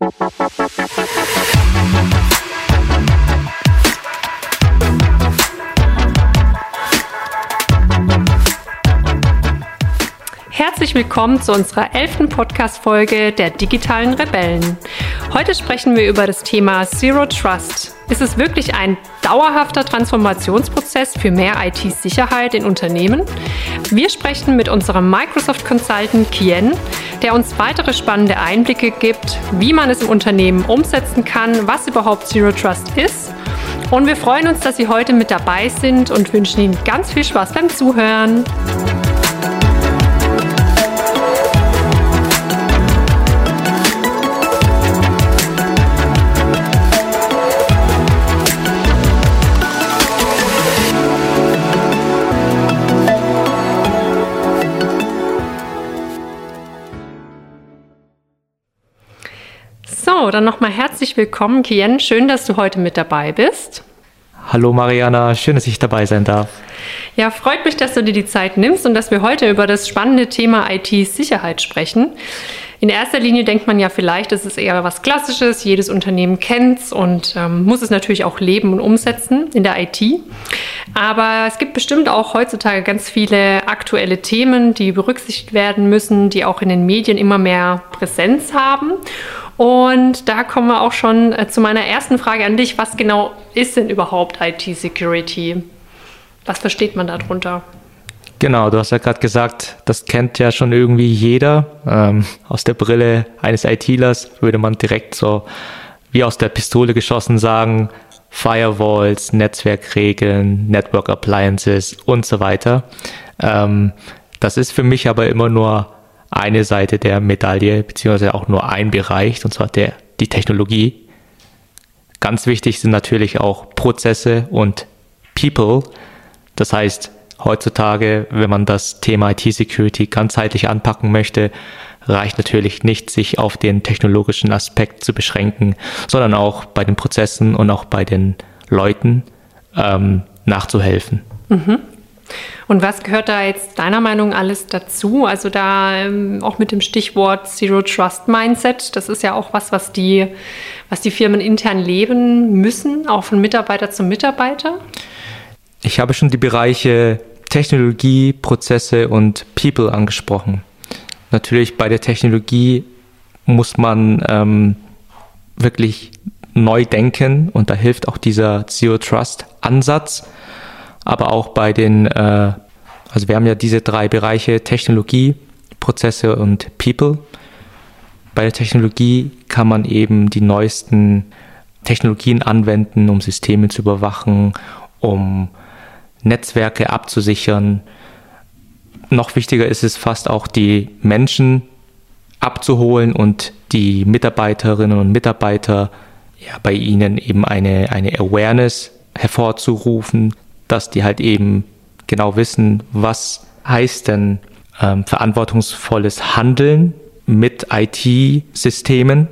Thank you. Willkommen zu unserer elften Podcast-Folge der digitalen Rebellen. Heute sprechen wir über das Thema Zero Trust. Ist es wirklich ein dauerhafter Transformationsprozess für mehr IT-Sicherheit in Unternehmen? Wir sprechen mit unserem Microsoft Consultant Kien, der uns weitere spannende Einblicke gibt, wie man es im Unternehmen umsetzen kann, was überhaupt Zero Trust ist. Und wir freuen uns, dass Sie heute mit dabei sind und wünschen Ihnen ganz viel Spaß beim Zuhören. So, dann nochmal herzlich willkommen, Kien. Schön, dass du heute mit dabei bist. Hallo Mariana, schön, dass ich dabei sein darf. Ja, freut mich, dass du dir die Zeit nimmst und dass wir heute über das spannende Thema IT-Sicherheit sprechen. In erster Linie denkt man ja vielleicht, es ist eher was Klassisches, jedes Unternehmen kennt es und ähm, muss es natürlich auch leben und umsetzen in der IT. Aber es gibt bestimmt auch heutzutage ganz viele aktuelle Themen, die berücksichtigt werden müssen, die auch in den Medien immer mehr Präsenz haben. Und da kommen wir auch schon äh, zu meiner ersten Frage an dich. Was genau ist denn überhaupt IT-Security? Was versteht man darunter? Genau, du hast ja gerade gesagt, das kennt ja schon irgendwie jeder. Ähm, aus der Brille eines ITlers würde man direkt so wie aus der Pistole geschossen sagen, Firewalls, Netzwerkregeln, Network Appliances und so weiter. Ähm, das ist für mich aber immer nur eine Seite der Medaille, beziehungsweise auch nur ein Bereich, und zwar der, die Technologie. Ganz wichtig sind natürlich auch Prozesse und People. Das heißt, heutzutage, wenn man das Thema IT-Security ganzheitlich anpacken möchte, reicht natürlich nicht, sich auf den technologischen Aspekt zu beschränken, sondern auch bei den Prozessen und auch bei den Leuten ähm, nachzuhelfen. Mhm. Und was gehört da jetzt deiner Meinung alles dazu? Also da ähm, auch mit dem Stichwort Zero Trust Mindset, das ist ja auch was, was die, was die Firmen intern leben müssen, auch von Mitarbeiter zu Mitarbeiter. Ich habe schon die Bereiche Technologie, Prozesse und People angesprochen. Natürlich bei der Technologie muss man ähm, wirklich neu denken und da hilft auch dieser Zero Trust Ansatz aber auch bei den, äh, also wir haben ja diese drei Bereiche Technologie, Prozesse und People. Bei der Technologie kann man eben die neuesten Technologien anwenden, um Systeme zu überwachen, um Netzwerke abzusichern. Noch wichtiger ist es fast auch, die Menschen abzuholen und die Mitarbeiterinnen und Mitarbeiter ja, bei ihnen eben eine, eine Awareness hervorzurufen, dass die halt eben genau wissen, was heißt denn ähm, verantwortungsvolles Handeln mit IT-Systemen,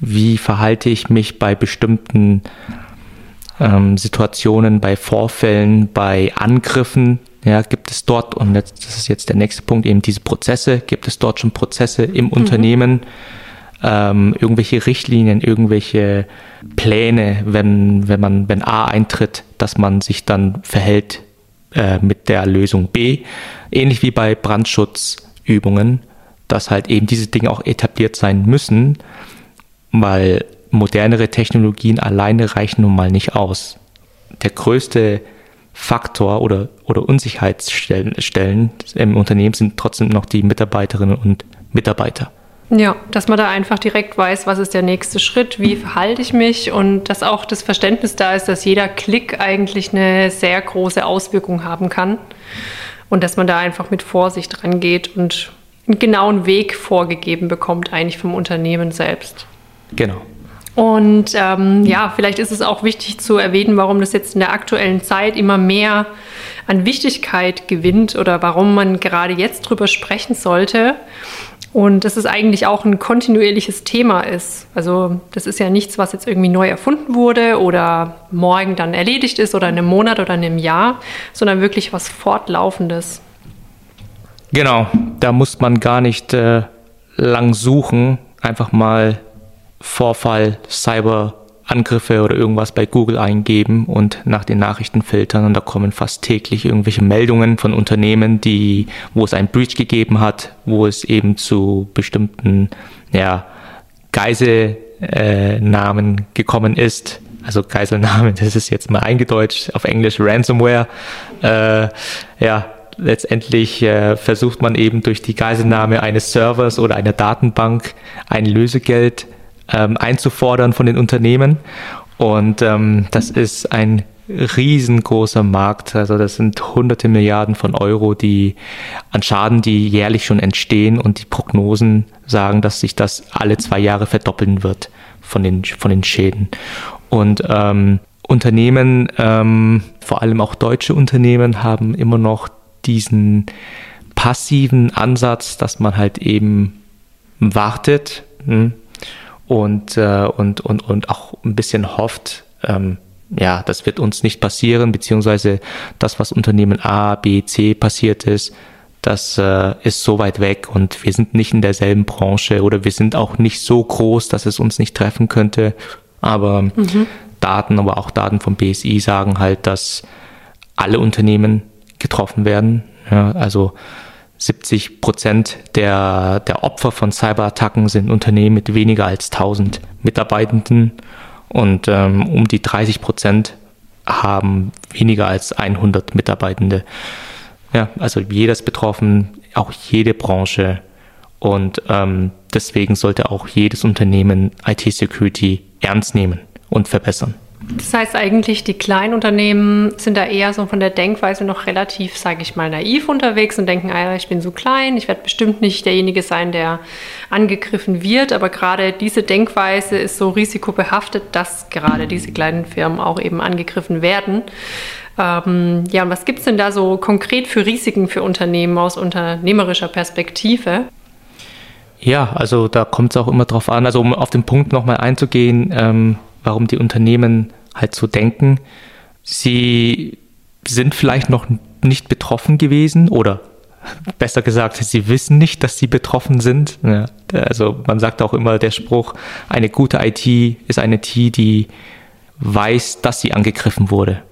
wie verhalte ich mich bei bestimmten ähm, Situationen, bei Vorfällen, bei Angriffen. Ja, gibt es dort, und das ist jetzt der nächste Punkt, eben diese Prozesse, gibt es dort schon Prozesse im mhm. Unternehmen, ähm, irgendwelche Richtlinien, irgendwelche Pläne, wenn, wenn man, wenn A eintritt, dass man sich dann verhält äh, mit der Lösung B. Ähnlich wie bei Brandschutzübungen, dass halt eben diese Dinge auch etabliert sein müssen, weil modernere Technologien alleine reichen nun mal nicht aus. Der größte Faktor oder, oder Unsicherheitsstellen im Unternehmen sind trotzdem noch die Mitarbeiterinnen und Mitarbeiter. Ja, dass man da einfach direkt weiß, was ist der nächste Schritt, wie verhalte ich mich und dass auch das Verständnis da ist, dass jeder Klick eigentlich eine sehr große Auswirkung haben kann und dass man da einfach mit Vorsicht rangeht und einen genauen Weg vorgegeben bekommt, eigentlich vom Unternehmen selbst. Genau. Und ähm, ja, vielleicht ist es auch wichtig zu erwähnen, warum das jetzt in der aktuellen Zeit immer mehr an Wichtigkeit gewinnt oder warum man gerade jetzt drüber sprechen sollte. Und dass es eigentlich auch ein kontinuierliches Thema ist. Also das ist ja nichts, was jetzt irgendwie neu erfunden wurde oder morgen dann erledigt ist oder in einem Monat oder in einem Jahr, sondern wirklich was Fortlaufendes. Genau, da muss man gar nicht äh, lang suchen, einfach mal Vorfall, Cyberangriffe oder irgendwas bei Google eingeben und nach den Nachrichten filtern und da kommen fast täglich irgendwelche Meldungen von Unternehmen, die, wo es ein Breach gegeben hat, wo es eben zu bestimmten, ja, Geiselnamen äh, gekommen ist. Also Geiselnamen, das ist jetzt mal eingedeutscht auf Englisch Ransomware. Äh, ja, letztendlich äh, versucht man eben durch die Geiselnahme eines Servers oder einer Datenbank ein Lösegeld ähm, einzufordern von den Unternehmen. Und ähm, das ist ein riesengroßer Markt. Also das sind hunderte Milliarden von Euro, die an Schaden, die jährlich schon entstehen. Und die Prognosen sagen, dass sich das alle zwei Jahre verdoppeln wird von den, von den Schäden. Und ähm, Unternehmen, ähm, vor allem auch deutsche Unternehmen, haben immer noch diesen passiven Ansatz, dass man halt eben wartet hm, und, äh, und, und, und auch ein bisschen hofft, ähm, ja, das wird uns nicht passieren, beziehungsweise das, was Unternehmen A, B, C passiert ist, das äh, ist so weit weg und wir sind nicht in derselben Branche oder wir sind auch nicht so groß, dass es uns nicht treffen könnte. Aber mhm. Daten, aber auch Daten vom BSI sagen halt, dass alle Unternehmen getroffen werden. Ja, also 70 Prozent der, der Opfer von Cyberattacken sind Unternehmen mit weniger als 1000 Mitarbeitenden und ähm, um die 30 Prozent haben weniger als 100 Mitarbeitende. Ja, also ist betroffen, auch jede Branche. Und ähm, deswegen sollte auch jedes Unternehmen IT-Security ernst nehmen und verbessern. Das heißt eigentlich, die kleinen Unternehmen sind da eher so von der Denkweise noch relativ, sage ich mal, naiv unterwegs und denken, ah, ich bin so klein, ich werde bestimmt nicht derjenige sein, der angegriffen wird. Aber gerade diese Denkweise ist so risikobehaftet, dass gerade diese kleinen Firmen auch eben angegriffen werden. Ähm, ja, und was gibt es denn da so konkret für Risiken für Unternehmen aus unternehmerischer Perspektive? Ja, also da kommt es auch immer drauf an. Also um auf den Punkt nochmal einzugehen, ähm, warum die Unternehmen halt so denken. Sie sind vielleicht noch nicht betroffen gewesen oder besser gesagt, sie wissen nicht, dass sie betroffen sind. Ja, also man sagt auch immer der Spruch, eine gute IT ist eine IT, die weiß, dass sie angegriffen wurde.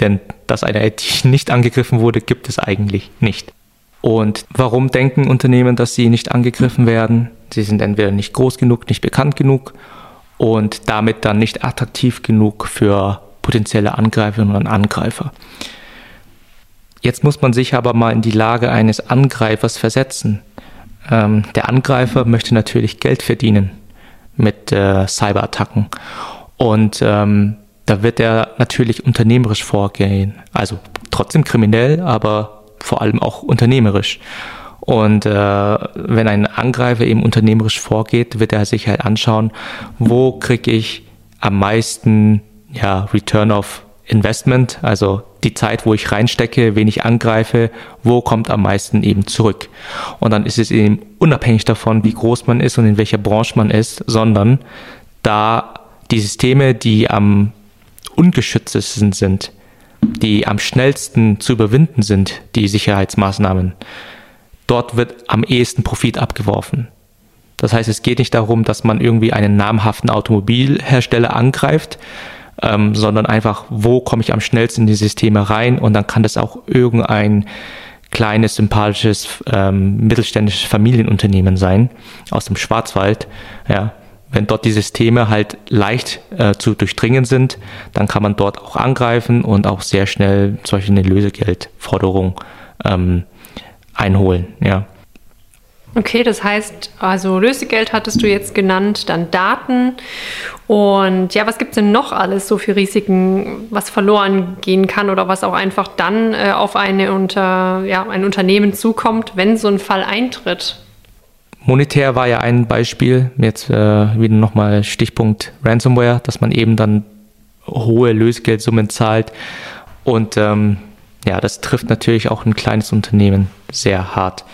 Denn dass eine IT nicht angegriffen wurde, gibt es eigentlich nicht. Und warum denken Unternehmen, dass sie nicht angegriffen werden? Sie sind entweder nicht groß genug, nicht bekannt genug und damit dann nicht attraktiv genug für potenzielle Angreiferinnen und Angreifer. Jetzt muss man sich aber mal in die Lage eines Angreifers versetzen. Ähm, der Angreifer möchte natürlich Geld verdienen mit äh, Cyberattacken. Und ähm, da wird er natürlich unternehmerisch vorgehen. Also trotzdem kriminell, aber vor allem auch unternehmerisch. Und äh, wenn ein Angreifer eben unternehmerisch vorgeht, wird er sich halt anschauen, wo kriege ich am meisten ja, Return of Investment, also die Zeit, wo ich reinstecke, wen ich angreife, wo kommt am meisten eben zurück. Und dann ist es eben unabhängig davon, wie groß man ist und in welcher Branche man ist, sondern da die Systeme, die am ungeschütztesten sind, die am schnellsten zu überwinden sind, die Sicherheitsmaßnahmen, dort wird am ehesten Profit abgeworfen. Das heißt, es geht nicht darum, dass man irgendwie einen namhaften Automobilhersteller angreift, ähm, sondern einfach, wo komme ich am schnellsten in die Systeme rein und dann kann das auch irgendein kleines, sympathisches, ähm, mittelständisches Familienunternehmen sein aus dem Schwarzwald. Ja, wenn dort die Systeme halt leicht äh, zu durchdringen sind, dann kann man dort auch angreifen und auch sehr schnell solche eine Lösegeldforderung ähm, einholen, ja. Okay, das heißt, also Lösegeld hattest du jetzt genannt, dann Daten. Und ja, was gibt es denn noch alles so für Risiken, was verloren gehen kann oder was auch einfach dann äh, auf eine unter, ja, ein Unternehmen zukommt, wenn so ein Fall eintritt? Monetär war ja ein Beispiel, jetzt äh, wieder nochmal Stichpunkt Ransomware, dass man eben dann hohe Lösegeldsummen zahlt und ähm, ja, das trifft natürlich auch ein kleines Unternehmen sehr hart.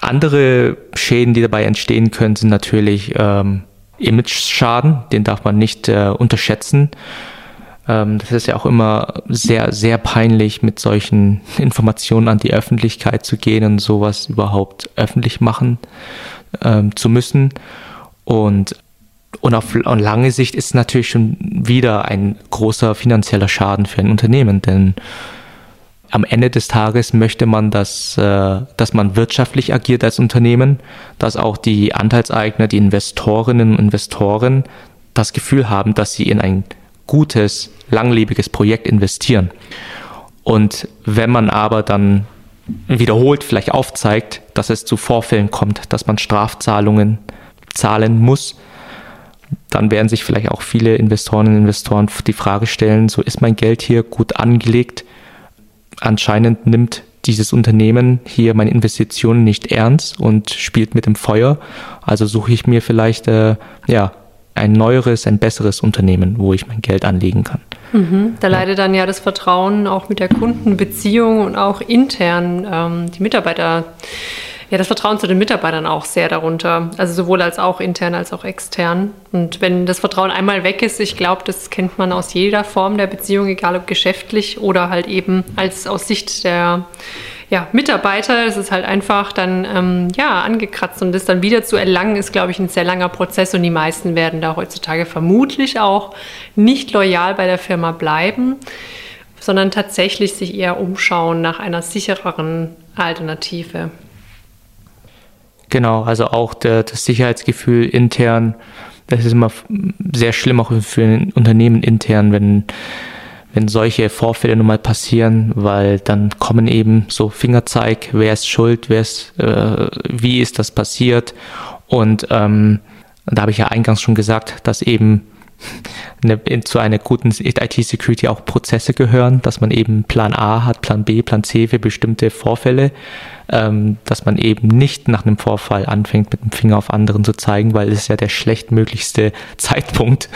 Andere Schäden, die dabei entstehen können, sind natürlich ähm, Image-Schaden, den darf man nicht äh, unterschätzen. Ähm, das ist ja auch immer sehr, sehr peinlich, mit solchen Informationen an die Öffentlichkeit zu gehen und sowas überhaupt öffentlich machen ähm, zu müssen. Und und auf lange Sicht ist natürlich schon wieder ein großer finanzieller Schaden für ein Unternehmen, denn am Ende des Tages möchte man, dass, äh, dass man wirtschaftlich agiert als Unternehmen, dass auch die Anteilseigner, die Investorinnen und Investoren das Gefühl haben, dass sie in ein gutes, langlebiges Projekt investieren. Und wenn man aber dann wiederholt vielleicht aufzeigt, dass es zu Vorfällen kommt, dass man Strafzahlungen zahlen muss, dann werden sich vielleicht auch viele Investorinnen und Investoren die Frage stellen, so ist mein Geld hier gut angelegt? Anscheinend nimmt dieses Unternehmen hier meine Investitionen nicht ernst und spielt mit dem Feuer. Also suche ich mir vielleicht äh, ja, ein neueres, ein besseres Unternehmen, wo ich mein Geld anlegen kann. Mhm. Da leidet dann ja das Vertrauen auch mit der Kundenbeziehung und auch intern ähm, die Mitarbeiter ja, das Vertrauen zu den Mitarbeitern auch sehr darunter. Also sowohl als auch intern als auch extern. Und wenn das Vertrauen einmal weg ist, ich glaube, das kennt man aus jeder Form der Beziehung, egal ob geschäftlich oder halt eben als aus Sicht der ja, Mitarbeiter, das ist halt einfach dann ähm, ja, angekratzt und das dann wieder zu erlangen, ist, glaube ich, ein sehr langer Prozess und die meisten werden da heutzutage vermutlich auch nicht loyal bei der Firma bleiben, sondern tatsächlich sich eher umschauen nach einer sichereren Alternative. Genau, also auch der, das Sicherheitsgefühl intern, das ist immer sehr schlimm auch für ein Unternehmen intern, wenn, wenn solche Vorfälle nun mal passieren, weil dann kommen eben so Fingerzeig, wer ist schuld, wer ist, äh, wie ist das passiert. Und ähm, da habe ich ja eingangs schon gesagt, dass eben eine, zu einer guten IT-Security auch Prozesse gehören, dass man eben Plan A hat, Plan B, Plan C für bestimmte Vorfälle, ähm, dass man eben nicht nach einem Vorfall anfängt, mit dem Finger auf anderen zu zeigen, weil es ist ja der schlechtmöglichste Zeitpunkt,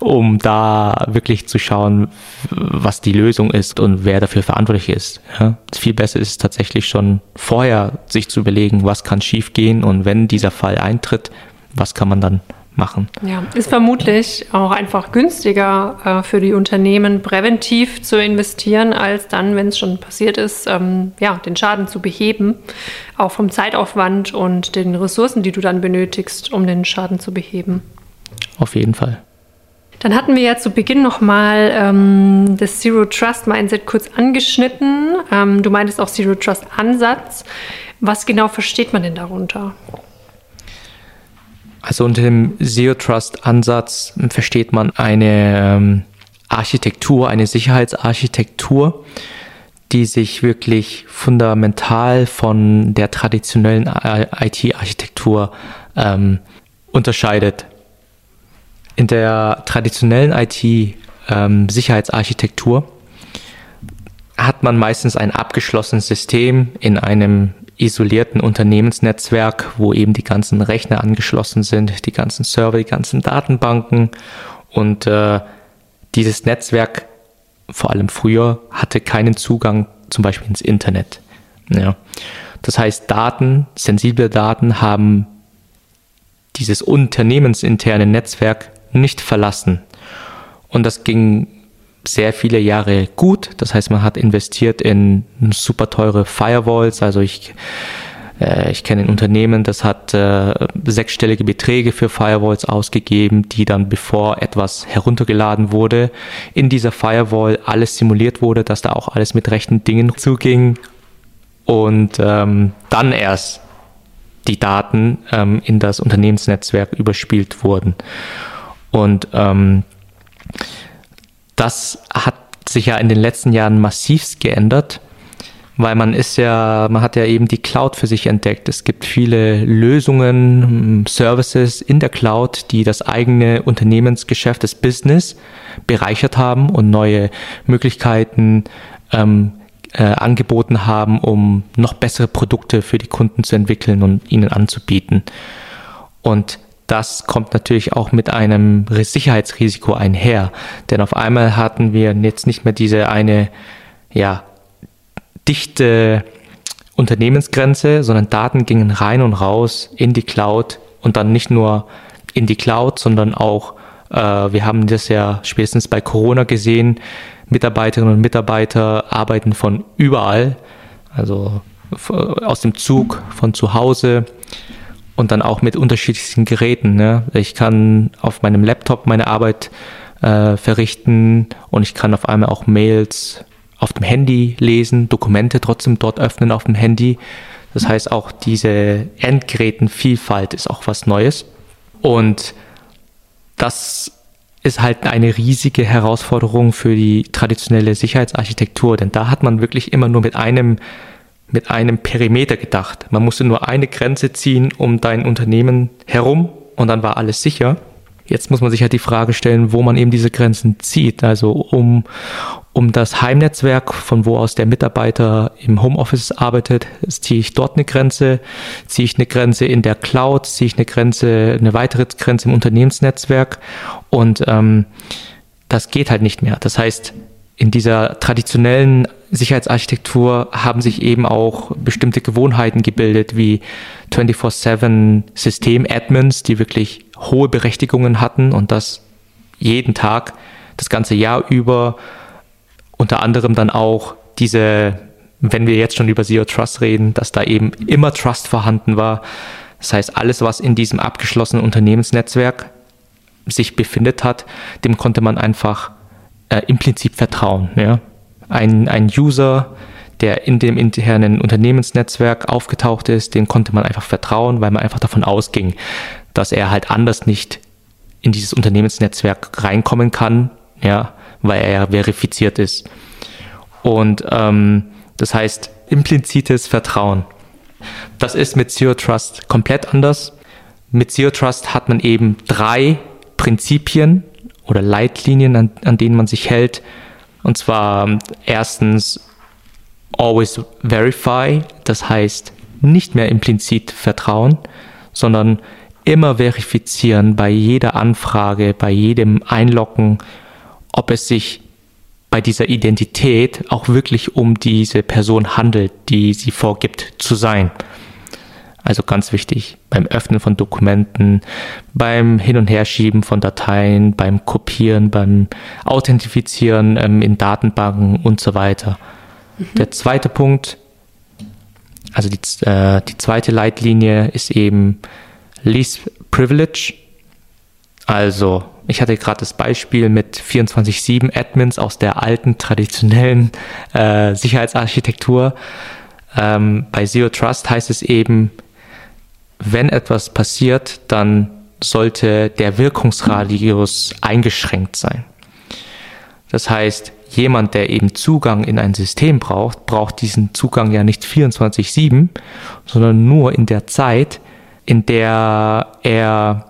um da wirklich zu schauen, was die Lösung ist und wer dafür verantwortlich ist. Ja? Viel besser ist es tatsächlich schon vorher, sich zu überlegen, was kann schiefgehen und wenn dieser Fall eintritt, was kann man dann machen. Ja, ist vermutlich auch einfach günstiger äh, für die Unternehmen, präventiv zu investieren, als dann, wenn es schon passiert ist, ähm, ja, den Schaden zu beheben. Auch vom Zeitaufwand und den Ressourcen, die du dann benötigst, um den Schaden zu beheben. Auf jeden Fall. Dann hatten wir ja zu Beginn nochmal ähm, das Zero Trust Mindset kurz angeschnitten. Ähm, du meintest auch Zero Trust Ansatz. Was genau versteht man denn darunter? Also unter dem Zero Trust Ansatz versteht man eine ähm, Architektur, eine Sicherheitsarchitektur, die sich wirklich fundamental von der traditionellen IT-Architektur ähm, unterscheidet. In der traditionellen IT-Sicherheitsarchitektur ähm, hat man meistens ein abgeschlossenes System in einem isolierten Unternehmensnetzwerk, wo eben die ganzen Rechner angeschlossen sind, die ganzen Server, die ganzen Datenbanken und äh, dieses Netzwerk, vor allem früher, hatte keinen Zugang zum Beispiel ins Internet. Ja. Das heißt, Daten, sensible Daten haben dieses unternehmensinterne Netzwerk nicht verlassen. Und das ging sehr viele Jahre gut. Das heißt, man hat investiert in super teure Firewalls. Also ich, äh, ich kenne ein Unternehmen, das hat äh, sechsstellige Beträge für Firewalls ausgegeben, die dann, bevor etwas heruntergeladen wurde, in dieser Firewall alles simuliert wurde, dass da auch alles mit rechten Dingen zuging. Und ähm, dann erst die Daten ähm, in das Unternehmensnetzwerk überspielt wurden. Und ähm, das hat sich ja in den letzten Jahren massivst geändert, weil man ist ja, man hat ja eben die Cloud für sich entdeckt. Es gibt viele Lösungen, Services in der Cloud, die das eigene Unternehmensgeschäft, das Business bereichert haben und neue Möglichkeiten ähm, äh, angeboten haben, um noch bessere Produkte für die Kunden zu entwickeln und ihnen anzubieten. Und das kommt natürlich auch mit einem Sicherheitsrisiko einher. Denn auf einmal hatten wir jetzt nicht mehr diese eine, ja, dichte Unternehmensgrenze, sondern Daten gingen rein und raus in die Cloud und dann nicht nur in die Cloud, sondern auch, äh, wir haben das ja spätestens bei Corona gesehen, Mitarbeiterinnen und Mitarbeiter arbeiten von überall, also aus dem Zug, von zu Hause und dann auch mit unterschiedlichsten Geräten. Ne? Ich kann auf meinem Laptop meine Arbeit äh, verrichten und ich kann auf einmal auch Mails auf dem Handy lesen, Dokumente trotzdem dort öffnen auf dem Handy. Das heißt, auch diese Endgerätenvielfalt ist auch was Neues. Und das ist halt eine riesige Herausforderung für die traditionelle Sicherheitsarchitektur, denn da hat man wirklich immer nur mit einem mit einem Perimeter gedacht. Man musste nur eine Grenze ziehen um dein Unternehmen herum und dann war alles sicher. Jetzt muss man sich halt die Frage stellen, wo man eben diese Grenzen zieht. Also um, um das Heimnetzwerk, von wo aus der Mitarbeiter im Homeoffice arbeitet, ziehe ich dort eine Grenze, ziehe ich eine Grenze in der Cloud, ziehe ich eine Grenze, eine weitere Grenze im Unternehmensnetzwerk und ähm, das geht halt nicht mehr. Das heißt, in dieser traditionellen Sicherheitsarchitektur haben sich eben auch bestimmte Gewohnheiten gebildet, wie 24-7 System-Admins, die wirklich hohe Berechtigungen hatten und das jeden Tag, das ganze Jahr über, unter anderem dann auch diese, wenn wir jetzt schon über Zero Trust reden, dass da eben immer Trust vorhanden war. Das heißt, alles, was in diesem abgeschlossenen Unternehmensnetzwerk sich befindet hat, dem konnte man einfach äh, im Prinzip vertrauen. Ja? Ein, ein User, der in dem internen Unternehmensnetzwerk aufgetaucht ist, den konnte man einfach vertrauen, weil man einfach davon ausging, dass er halt anders nicht in dieses Unternehmensnetzwerk reinkommen kann, ja, weil er ja verifiziert ist. Und ähm, das heißt implizites Vertrauen. Das ist mit Zero Trust komplett anders. Mit Zero Trust hat man eben drei Prinzipien oder Leitlinien, an, an denen man sich hält. Und zwar erstens always verify, das heißt nicht mehr implizit vertrauen, sondern immer verifizieren bei jeder Anfrage, bei jedem Einloggen, ob es sich bei dieser Identität auch wirklich um diese Person handelt, die sie vorgibt zu sein. Also ganz wichtig beim Öffnen von Dokumenten, beim Hin- und Herschieben von Dateien, beim Kopieren, beim Authentifizieren ähm, in Datenbanken und so weiter. Mhm. Der zweite Punkt, also die, äh, die zweite Leitlinie ist eben Least Privilege. Also ich hatte gerade das Beispiel mit 24-7 Admins aus der alten traditionellen äh, Sicherheitsarchitektur. Ähm, bei Zero Trust heißt es eben, wenn etwas passiert, dann sollte der Wirkungsradius eingeschränkt sein. Das heißt, jemand, der eben Zugang in ein System braucht, braucht diesen Zugang ja nicht 24/7, sondern nur in der Zeit, in der er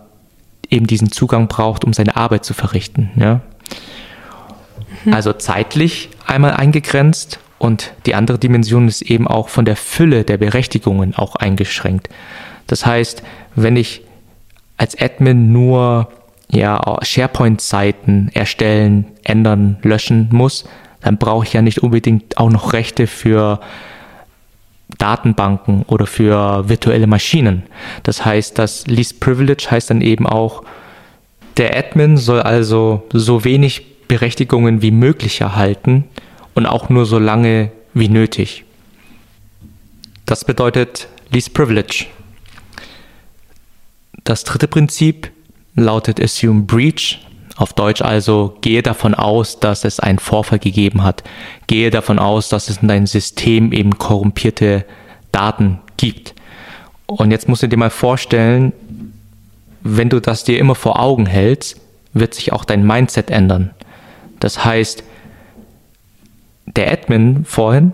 eben diesen Zugang braucht, um seine Arbeit zu verrichten. Ja? Mhm. Also zeitlich einmal eingegrenzt und die andere Dimension ist eben auch von der Fülle der Berechtigungen auch eingeschränkt. Das heißt, wenn ich als Admin nur ja, SharePoint-Seiten erstellen, ändern, löschen muss, dann brauche ich ja nicht unbedingt auch noch Rechte für Datenbanken oder für virtuelle Maschinen. Das heißt, das Least Privilege heißt dann eben auch, der Admin soll also so wenig Berechtigungen wie möglich erhalten und auch nur so lange wie nötig. Das bedeutet Least Privilege. Das dritte Prinzip lautet Assume Breach. Auf Deutsch also, gehe davon aus, dass es einen Vorfall gegeben hat. Gehe davon aus, dass es in deinem System eben korrumpierte Daten gibt. Und jetzt musst du dir mal vorstellen, wenn du das dir immer vor Augen hältst, wird sich auch dein Mindset ändern. Das heißt, der Admin vorhin,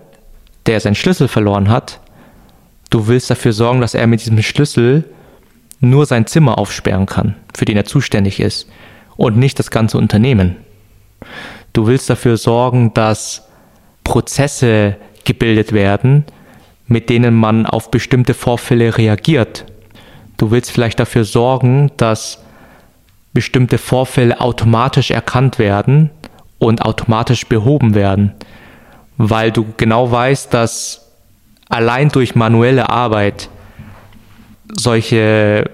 der seinen Schlüssel verloren hat, du willst dafür sorgen, dass er mit diesem Schlüssel nur sein Zimmer aufsperren kann, für den er zuständig ist, und nicht das ganze Unternehmen. Du willst dafür sorgen, dass Prozesse gebildet werden, mit denen man auf bestimmte Vorfälle reagiert. Du willst vielleicht dafür sorgen, dass bestimmte Vorfälle automatisch erkannt werden und automatisch behoben werden, weil du genau weißt, dass allein durch manuelle Arbeit solche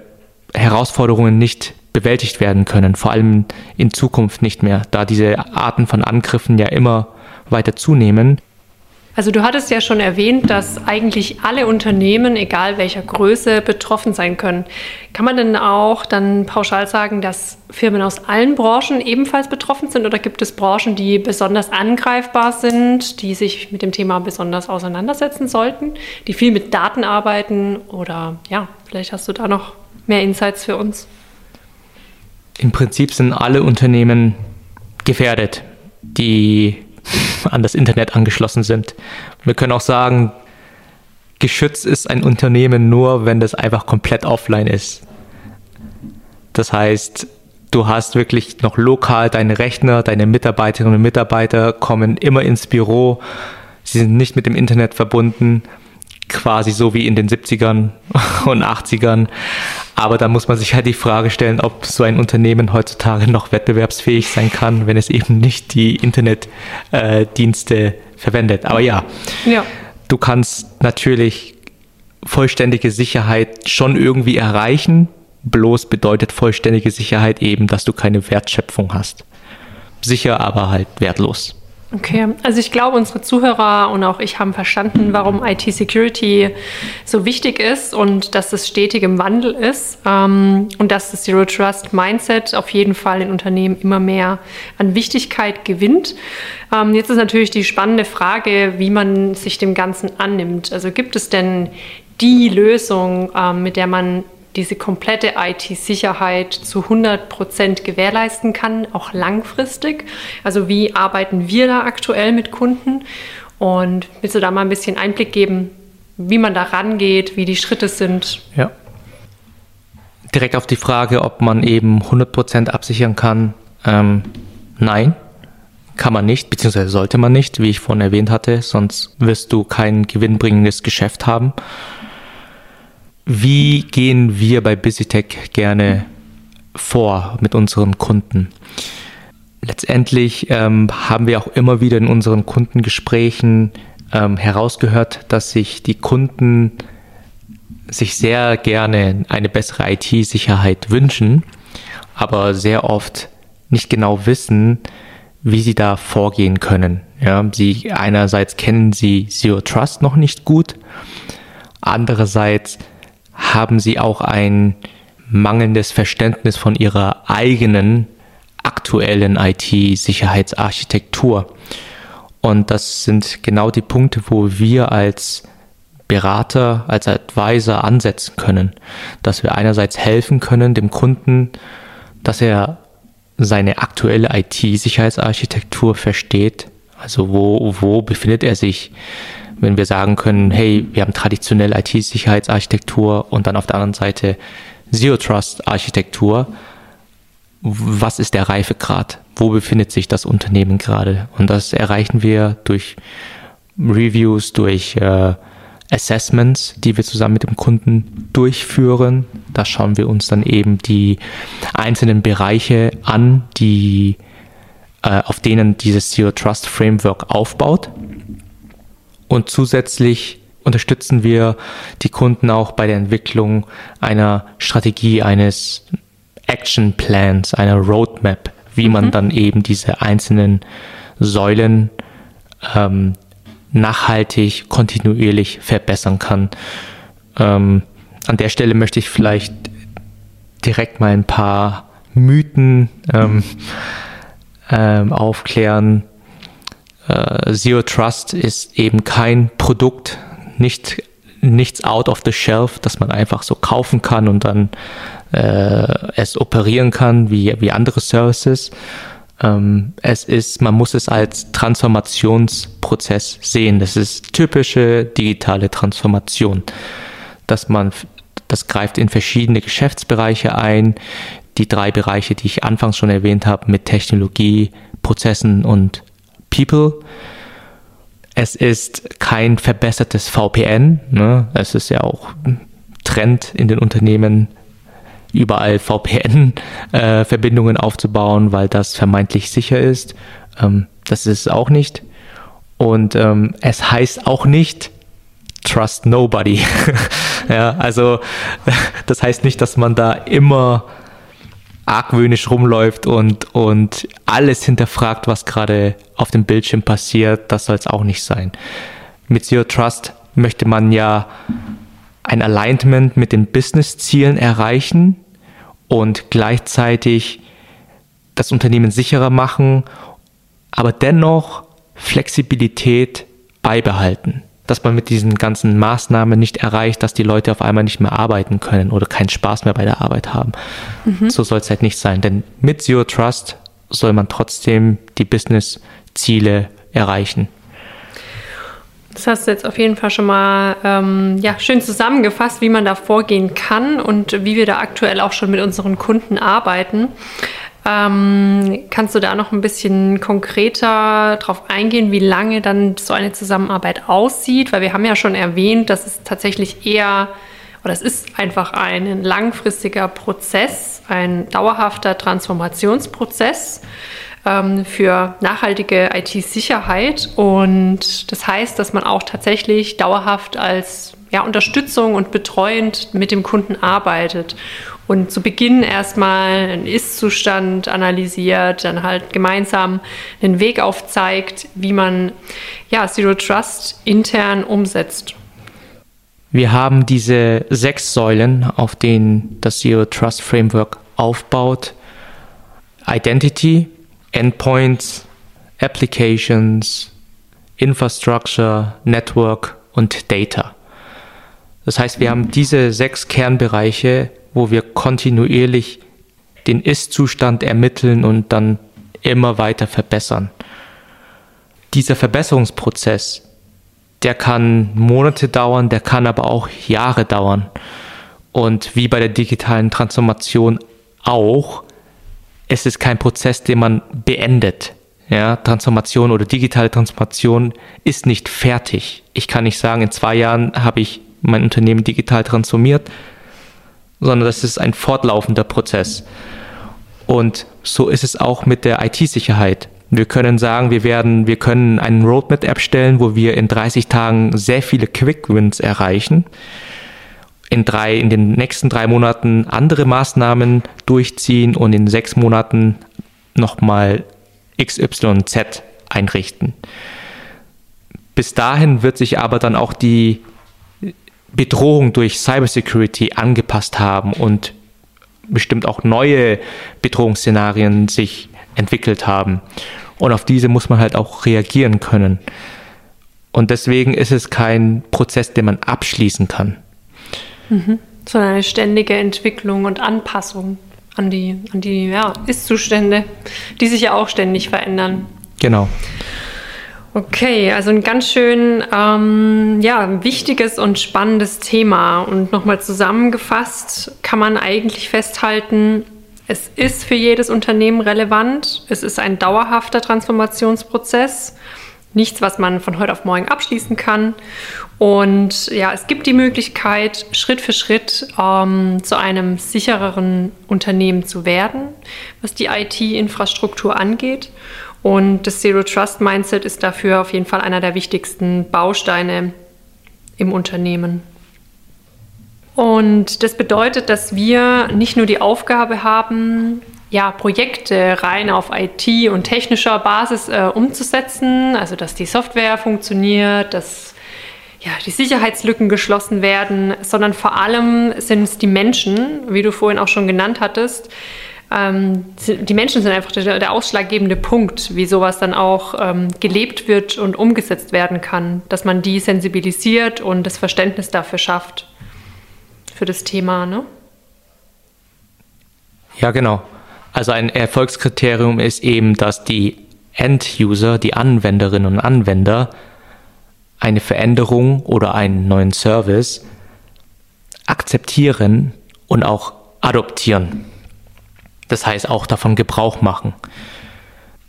Herausforderungen nicht bewältigt werden können, vor allem in Zukunft nicht mehr, da diese Arten von Angriffen ja immer weiter zunehmen. Also du hattest ja schon erwähnt, dass eigentlich alle Unternehmen, egal welcher Größe, betroffen sein können. Kann man denn auch dann pauschal sagen, dass Firmen aus allen Branchen ebenfalls betroffen sind oder gibt es Branchen, die besonders angreifbar sind, die sich mit dem Thema besonders auseinandersetzen sollten, die viel mit Daten arbeiten oder ja, vielleicht hast du da noch mehr Insights für uns? Im Prinzip sind alle Unternehmen gefährdet, die an das Internet angeschlossen sind. Wir können auch sagen, geschützt ist ein Unternehmen nur, wenn das einfach komplett offline ist. Das heißt, du hast wirklich noch lokal deine Rechner, deine Mitarbeiterinnen und Mitarbeiter kommen immer ins Büro, sie sind nicht mit dem Internet verbunden, quasi so wie in den 70ern und 80ern. Aber da muss man sich halt die Frage stellen, ob so ein Unternehmen heutzutage noch wettbewerbsfähig sein kann, wenn es eben nicht die Internetdienste äh, verwendet. Aber ja, ja, du kannst natürlich vollständige Sicherheit schon irgendwie erreichen. Bloß bedeutet vollständige Sicherheit eben, dass du keine Wertschöpfung hast. Sicher, aber halt wertlos. Okay, also ich glaube, unsere Zuhörer und auch ich haben verstanden, warum IT-Security so wichtig ist und dass es stetig im Wandel ist ähm, und dass das Zero Trust Mindset auf jeden Fall in Unternehmen immer mehr an Wichtigkeit gewinnt. Ähm, jetzt ist natürlich die spannende Frage, wie man sich dem Ganzen annimmt. Also gibt es denn die Lösung, ähm, mit der man diese komplette IT-Sicherheit zu 100 Prozent gewährleisten kann, auch langfristig. Also wie arbeiten wir da aktuell mit Kunden? Und willst du da mal ein bisschen Einblick geben, wie man da rangeht, wie die Schritte sind? Ja. Direkt auf die Frage, ob man eben 100 Prozent absichern kann. Ähm, nein, kann man nicht, beziehungsweise sollte man nicht, wie ich vorhin erwähnt hatte, sonst wirst du kein gewinnbringendes Geschäft haben. Wie gehen wir bei BusyTech gerne vor mit unseren Kunden? Letztendlich ähm, haben wir auch immer wieder in unseren Kundengesprächen ähm, herausgehört, dass sich die Kunden sich sehr gerne eine bessere IT-Sicherheit wünschen, aber sehr oft nicht genau wissen, wie sie da vorgehen können. Ja, sie einerseits kennen sie Zero Trust noch nicht gut, andererseits haben sie auch ein mangelndes Verständnis von ihrer eigenen aktuellen IT-Sicherheitsarchitektur. Und das sind genau die Punkte, wo wir als Berater, als Advisor ansetzen können, dass wir einerseits helfen können dem Kunden, dass er seine aktuelle IT-Sicherheitsarchitektur versteht. Also wo, wo befindet er sich? Wenn wir sagen können, hey, wir haben traditionell IT-Sicherheitsarchitektur und dann auf der anderen Seite Zero Trust Architektur, was ist der Reifegrad? Wo befindet sich das Unternehmen gerade? Und das erreichen wir durch Reviews, durch äh, Assessments, die wir zusammen mit dem Kunden durchführen. Da schauen wir uns dann eben die einzelnen Bereiche an, die, äh, auf denen dieses Zero Trust Framework aufbaut. Und zusätzlich unterstützen wir die Kunden auch bei der Entwicklung einer Strategie, eines Action Plans, einer Roadmap, wie man mhm. dann eben diese einzelnen Säulen ähm, nachhaltig, kontinuierlich verbessern kann. Ähm, an der Stelle möchte ich vielleicht direkt mal ein paar Mythen ähm, ähm aufklären, äh, Zero Trust ist eben kein Produkt, nicht, nichts out of the shelf, das man einfach so kaufen kann und dann äh, es operieren kann wie, wie andere Services. Ähm, es ist, man muss es als Transformationsprozess sehen. Das ist typische digitale Transformation, dass man das greift in verschiedene Geschäftsbereiche ein. Die drei Bereiche, die ich anfangs schon erwähnt habe, mit Technologie, Prozessen und People. Es ist kein verbessertes VPN. Ne? Es ist ja auch Trend in den Unternehmen, überall VPN-Verbindungen äh, aufzubauen, weil das vermeintlich sicher ist. Ähm, das ist es auch nicht. Und ähm, es heißt auch nicht, trust nobody. ja, also das heißt nicht, dass man da immer argwöhnisch rumläuft und, und alles hinterfragt, was gerade auf dem Bildschirm passiert, das soll es auch nicht sein. mit Zero Trust möchte man ja ein Alignment mit den Business-Zielen erreichen und gleichzeitig das Unternehmen sicherer machen, aber dennoch Flexibilität beibehalten. Dass man mit diesen ganzen Maßnahmen nicht erreicht, dass die Leute auf einmal nicht mehr arbeiten können oder keinen Spaß mehr bei der Arbeit haben. Mhm. So soll es halt nicht sein. Denn mit Zero Trust soll man trotzdem die Business-Ziele erreichen. Das hast du jetzt auf jeden Fall schon mal ähm, ja, schön zusammengefasst, wie man da vorgehen kann und wie wir da aktuell auch schon mit unseren Kunden arbeiten. Ähm, kannst du da noch ein bisschen konkreter drauf eingehen, wie lange dann so eine Zusammenarbeit aussieht? Weil wir haben ja schon erwähnt, dass es tatsächlich eher oder es ist einfach ein langfristiger Prozess, ein dauerhafter Transformationsprozess ähm, für nachhaltige IT-Sicherheit. Und das heißt, dass man auch tatsächlich dauerhaft als ja, Unterstützung und betreuend mit dem Kunden arbeitet und zu Beginn erstmal einen Ist-Zustand analysiert, dann halt gemeinsam einen Weg aufzeigt, wie man ja, Zero Trust intern umsetzt. Wir haben diese sechs Säulen, auf denen das Zero Trust Framework aufbaut. Identity, Endpoints, Applications, Infrastructure, Network und Data. Das heißt, wir haben diese sechs Kernbereiche, wo wir kontinuierlich den Ist-Zustand ermitteln und dann immer weiter verbessern. Dieser Verbesserungsprozess, der kann Monate dauern, der kann aber auch Jahre dauern. Und wie bei der digitalen Transformation auch, es ist kein Prozess, den man beendet. Ja, Transformation oder digitale Transformation ist nicht fertig. Ich kann nicht sagen, in zwei Jahren habe ich mein Unternehmen digital transformiert, sondern das ist ein fortlaufender Prozess. Und so ist es auch mit der IT-Sicherheit. Wir können sagen, wir werden, wir können einen Roadmap erstellen, wo wir in 30 Tagen sehr viele Quick Wins erreichen in drei, in den nächsten drei Monaten andere Maßnahmen durchziehen und in sechs Monaten nochmal XYZ einrichten. Bis dahin wird sich aber dann auch die Bedrohung durch Cybersecurity angepasst haben und bestimmt auch neue Bedrohungsszenarien sich entwickelt haben. Und auf diese muss man halt auch reagieren können. Und deswegen ist es kein Prozess, den man abschließen kann. Mhm. Sondern eine ständige Entwicklung und Anpassung an die, an die ja, Ist-Zustände, die sich ja auch ständig verändern. Genau. Okay, also ein ganz schön ähm, ja, wichtiges und spannendes Thema. Und nochmal zusammengefasst kann man eigentlich festhalten, es ist für jedes Unternehmen relevant. Es ist ein dauerhafter Transformationsprozess nichts, was man von heute auf morgen abschließen kann. Und ja, es gibt die Möglichkeit, Schritt für Schritt ähm, zu einem sichereren Unternehmen zu werden, was die IT-Infrastruktur angeht. Und das Zero Trust Mindset ist dafür auf jeden Fall einer der wichtigsten Bausteine im Unternehmen. Und das bedeutet, dass wir nicht nur die Aufgabe haben, ja, Projekte rein auf IT und technischer Basis äh, umzusetzen, also dass die Software funktioniert, dass ja, die Sicherheitslücken geschlossen werden, sondern vor allem sind es die Menschen, wie du vorhin auch schon genannt hattest. Ähm, die Menschen sind einfach der, der, ausschlaggebende Punkt, wie sowas dann auch ähm, gelebt wird und umgesetzt werden kann, dass man die sensibilisiert und das Verständnis dafür schafft, für das Thema. Ne? Ja, genau. Also ein Erfolgskriterium ist eben, dass die End-User, die Anwenderinnen und Anwender, eine Veränderung oder einen neuen Service akzeptieren und auch adoptieren. Das heißt auch davon Gebrauch machen.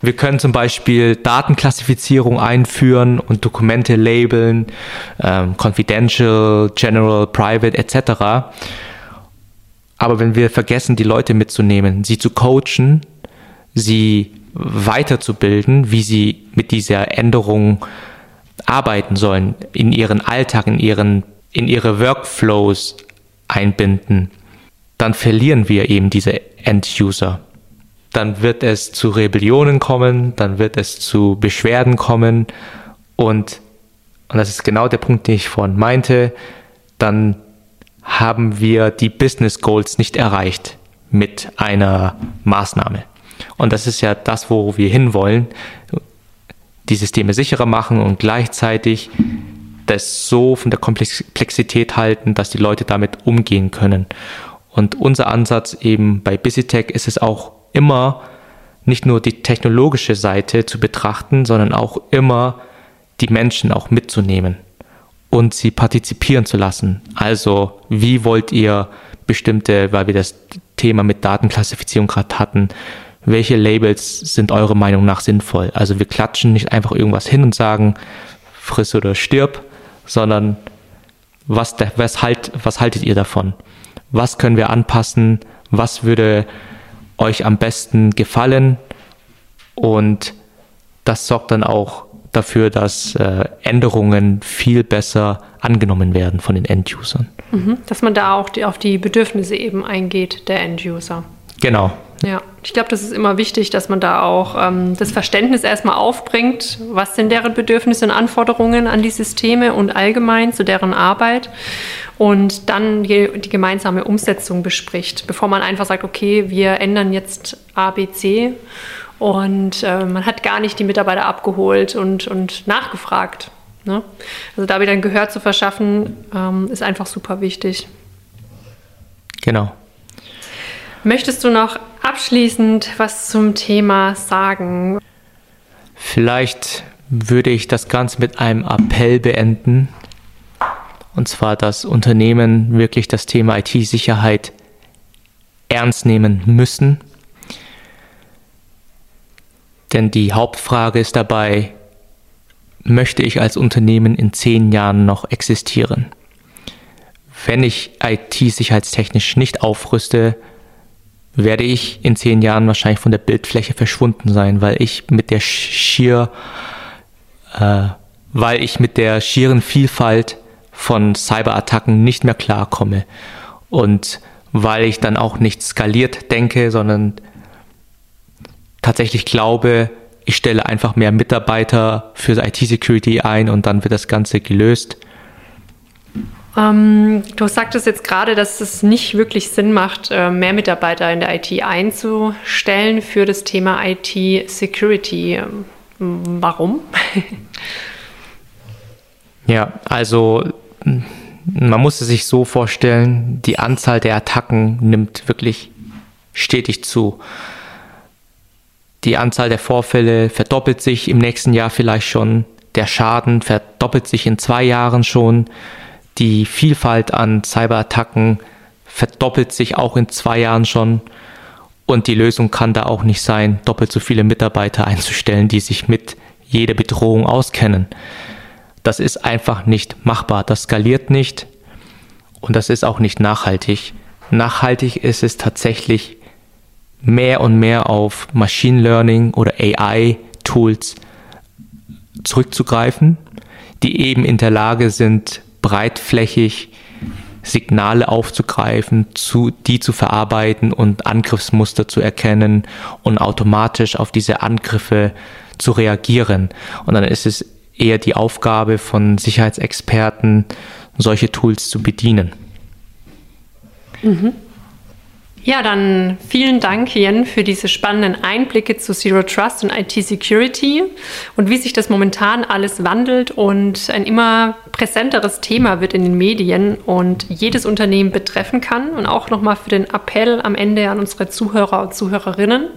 Wir können zum Beispiel Datenklassifizierung einführen und Dokumente labeln, ähm, confidential, general, private etc. Aber wenn wir vergessen, die Leute mitzunehmen, sie zu coachen, sie weiterzubilden, wie sie mit dieser Änderung arbeiten sollen, in ihren Alltag, in, ihren, in ihre Workflows einbinden, dann verlieren wir eben diese End-User. Dann wird es zu Rebellionen kommen, dann wird es zu Beschwerden kommen und und das ist genau der Punkt, den ich vorhin meinte, dann haben wir die Business Goals nicht erreicht mit einer Maßnahme. Und das ist ja das, wo wir hinwollen, die Systeme sicherer machen und gleichzeitig das so von der Komplexität halten, dass die Leute damit umgehen können. Und unser Ansatz eben bei BusyTech ist es auch immer, nicht nur die technologische Seite zu betrachten, sondern auch immer die Menschen auch mitzunehmen und sie partizipieren zu lassen. Also wie wollt ihr bestimmte, weil wir das Thema mit Datenklassifizierung gerade hatten, welche Labels sind eurer Meinung nach sinnvoll? Also wir klatschen nicht einfach irgendwas hin und sagen, friss oder stirb, sondern was, was, halt, was haltet ihr davon? Was können wir anpassen? Was würde euch am besten gefallen? Und das sorgt dann auch dafür, dass äh, Änderungen viel besser angenommen werden von den End-Usern. Mhm, dass man da auch die, auf die Bedürfnisse eben eingeht, der End-User. Genau. Ja, ich glaube, das ist immer wichtig, dass man da auch ähm, das Verständnis erstmal aufbringt, was sind deren Bedürfnisse und Anforderungen an die Systeme und allgemein zu deren Arbeit und dann die, die gemeinsame Umsetzung bespricht, bevor man einfach sagt, okay, wir ändern jetzt A, B, C und äh, man hat gar nicht die Mitarbeiter abgeholt und, und nachgefragt. Ne? Also da wieder ein Gehör zu verschaffen, ähm, ist einfach super wichtig. Genau. Möchtest du noch abschließend was zum Thema sagen? Vielleicht würde ich das Ganze mit einem Appell beenden. Und zwar, dass Unternehmen wirklich das Thema IT-Sicherheit ernst nehmen müssen. Denn die Hauptfrage ist dabei, möchte ich als Unternehmen in zehn Jahren noch existieren? Wenn ich IT-sicherheitstechnisch nicht aufrüste, werde ich in zehn Jahren wahrscheinlich von der Bildfläche verschwunden sein, weil ich mit der schier, äh, weil ich mit der schieren Vielfalt von Cyberattacken nicht mehr klarkomme und weil ich dann auch nicht skaliert denke, sondern tatsächlich glaube, ich stelle einfach mehr Mitarbeiter für IT-Security ein und dann wird das Ganze gelöst. Ähm, du sagtest jetzt gerade, dass es nicht wirklich Sinn macht, äh, mehr Mitarbeiter in der IT einzustellen für das Thema IT-Security. Ähm, warum? ja, also man muss es sich so vorstellen, die Anzahl der Attacken nimmt wirklich stetig zu. Die Anzahl der Vorfälle verdoppelt sich im nächsten Jahr vielleicht schon. Der Schaden verdoppelt sich in zwei Jahren schon die Vielfalt an Cyberattacken verdoppelt sich auch in zwei Jahren schon. Und die Lösung kann da auch nicht sein, doppelt so viele Mitarbeiter einzustellen, die sich mit jeder Bedrohung auskennen. Das ist einfach nicht machbar. Das skaliert nicht und das ist auch nicht nachhaltig. Nachhaltig ist es tatsächlich mehr und mehr auf Machine Learning oder AI-Tools zurückzugreifen, die eben in der Lage sind, breitflächig Signale aufzugreifen, zu, die zu verarbeiten und Angriffsmuster zu erkennen und automatisch auf diese Angriffe zu reagieren. Und dann ist es eher die Aufgabe von Sicherheitsexperten, solche Tools zu bedienen. Mhm. Ja, dann vielen Dank, Jen, für diese spannenden Einblicke zu Zero Trust und IT Security und wie sich das momentan alles wandelt und ein immer präsenteres Thema wird in den Medien und jedes Unternehmen betreffen kann. Und auch nochmal für den Appell am Ende an unsere Zuhörer und Zuhörerinnen.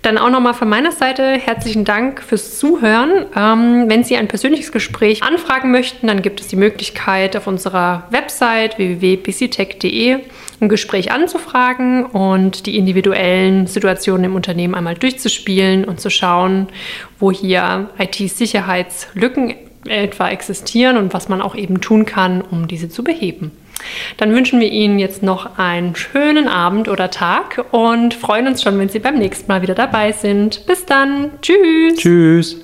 Dann auch nochmal von meiner Seite herzlichen Dank fürs Zuhören. Ähm, wenn Sie ein persönliches Gespräch anfragen möchten, dann gibt es die Möglichkeit auf unserer Website www.bctech.de ein Gespräch anzufragen und die individuellen Situationen im Unternehmen einmal durchzuspielen und zu schauen, wo hier IT-Sicherheitslücken etwa existieren und was man auch eben tun kann, um diese zu beheben. Dann wünschen wir Ihnen jetzt noch einen schönen Abend oder Tag und freuen uns schon, wenn Sie beim nächsten Mal wieder dabei sind. Bis dann. Tschüss. Tschüss.